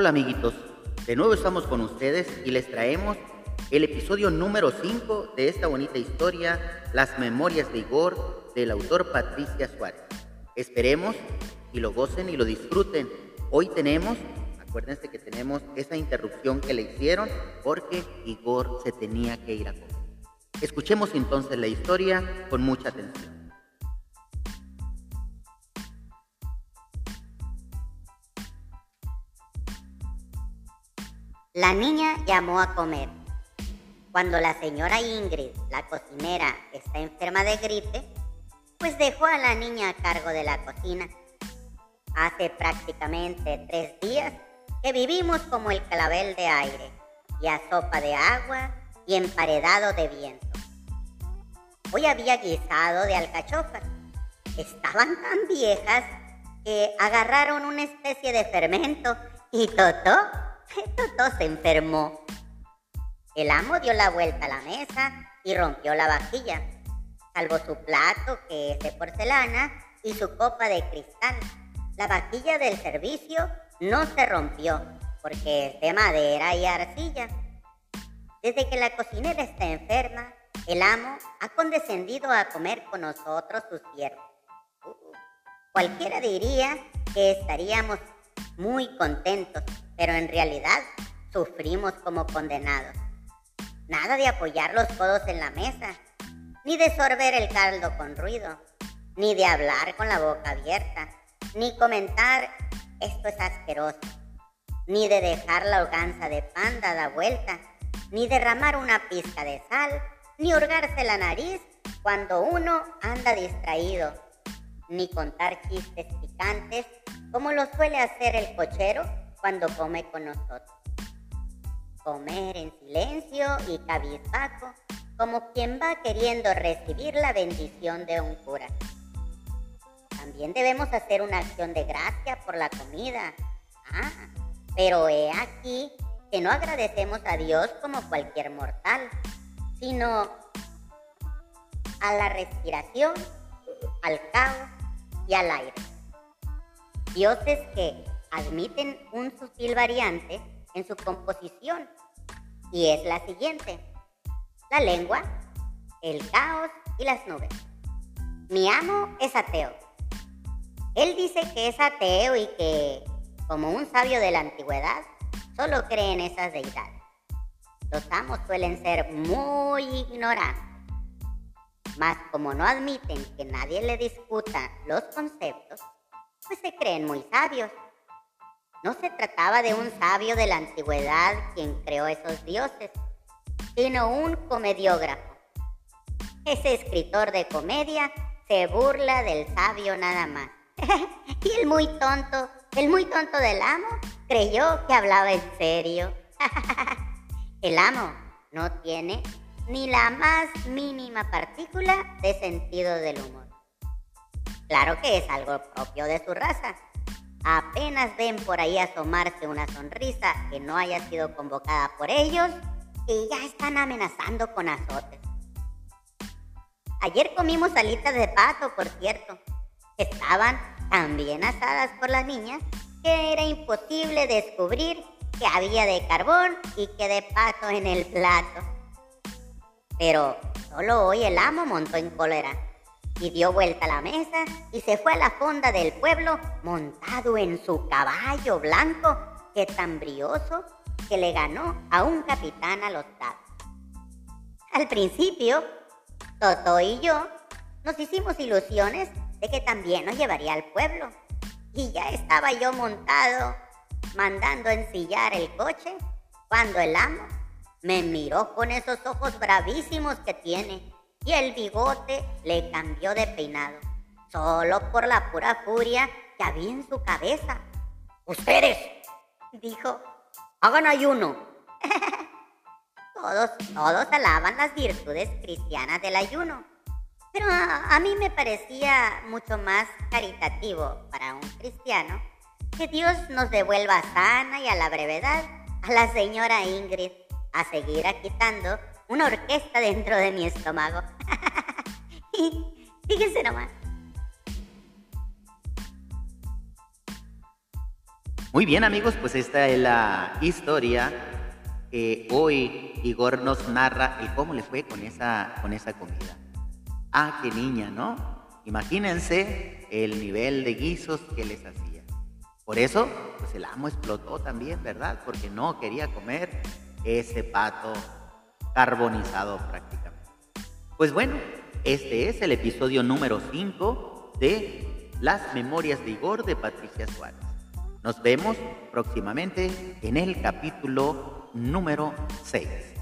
Hola amiguitos, de nuevo estamos con ustedes y les traemos el episodio número 5 de esta bonita historia, Las Memorias de Igor, del autor Patricia Suárez. Esperemos y lo gocen y lo disfruten. Hoy tenemos, acuérdense que tenemos esa interrupción que le hicieron porque Igor se tenía que ir a comer. Escuchemos entonces la historia con mucha atención. La niña llamó a comer. Cuando la señora Ingrid, la cocinera, está enferma de gripe, pues dejó a la niña a cargo de la cocina. Hace prácticamente tres días que vivimos como el clavel de aire, y a sopa de agua y emparedado de viento. Hoy había guisado de alcachofas. Estaban tan viejas que agarraron una especie de fermento y Totó Totó se enfermó. El amo dio la vuelta a la mesa y rompió la vajilla, salvo su plato, que es de porcelana, y su copa de cristal. La vajilla del servicio no se rompió, porque es de madera y arcilla. Desde que la cocinera está enferma, el amo ha condescendido a comer con nosotros sus siervos. Uh, cualquiera diría que estaríamos muy contentos, pero en realidad sufrimos como condenados. Nada de apoyar los codos en la mesa, ni de sorber el caldo con ruido, ni de hablar con la boca abierta, ni comentar esto es asqueroso, ni de dejar la hoganza de pan dada vuelta, ni derramar una pizca de sal, ni hurgarse la nariz cuando uno anda distraído, ni contar chistes picantes como lo suele hacer el cochero cuando come con nosotros. Comer en silencio y cabizbajo, como quien va queriendo recibir la bendición de un cura. También debemos hacer una acción de gracia por la comida. Ah, pero he aquí que no agradecemos a Dios como cualquier mortal, sino a la respiración, al caos y al aire dioses que admiten un sutil variante en su composición y es la siguiente. La lengua, el caos y las nubes. Mi amo es ateo. Él dice que es ateo y que, como un sabio de la antigüedad, solo cree en esas deidades. Los amos suelen ser muy ignorantes. Mas como no admiten que nadie le discuta los conceptos, pues se creen muy sabios. No se trataba de un sabio de la antigüedad quien creó esos dioses, sino un comediógrafo. Ese escritor de comedia se burla del sabio nada más. y el muy tonto, el muy tonto del amo, creyó que hablaba en serio. el amo no tiene ni la más mínima partícula de sentido del humor. Claro que es algo propio de su raza. Apenas ven por ahí asomarse una sonrisa que no haya sido convocada por ellos y ya están amenazando con azotes. Ayer comimos alitas de pato, por cierto. Estaban tan bien asadas por las niñas que era imposible descubrir que había de carbón y que de pato en el plato. Pero solo hoy el amo montó en cólera y dio vuelta a la mesa y se fue a la fonda del pueblo montado en su caballo blanco que tan brioso que le ganó a un capitán a los dados. Al principio, Toto y yo nos hicimos ilusiones de que también nos llevaría al pueblo. Y ya estaba yo montado, mandando ensillar el coche, cuando el amo me miró con esos ojos bravísimos que tiene y el bigote le cambió de peinado, solo por la pura furia que había en su cabeza. Ustedes, dijo, hagan ayuno. todos, todos alaban las virtudes cristianas del ayuno, pero a, mí me parecía mucho más caritativo para un cristiano que Dios nos devuelva sana y a la brevedad a la señora Ingrid a seguir agitando una orquesta dentro de mi estómago. Fíjense nomás. Muy bien amigos, pues esta es la historia que hoy Igor nos narra cómo le fue con esa, con esa comida. Ah, qué niña, ¿no? Imagínense el nivel de guisos que les hacía. Por eso, pues el amo explotó también, ¿verdad? Porque no quería comer ese pato carbonizado prácticamente. Pues bueno, este es el episodio número 5 de Las Memorias de Igor de Patricia Suárez. Nos vemos próximamente en el capítulo número 6.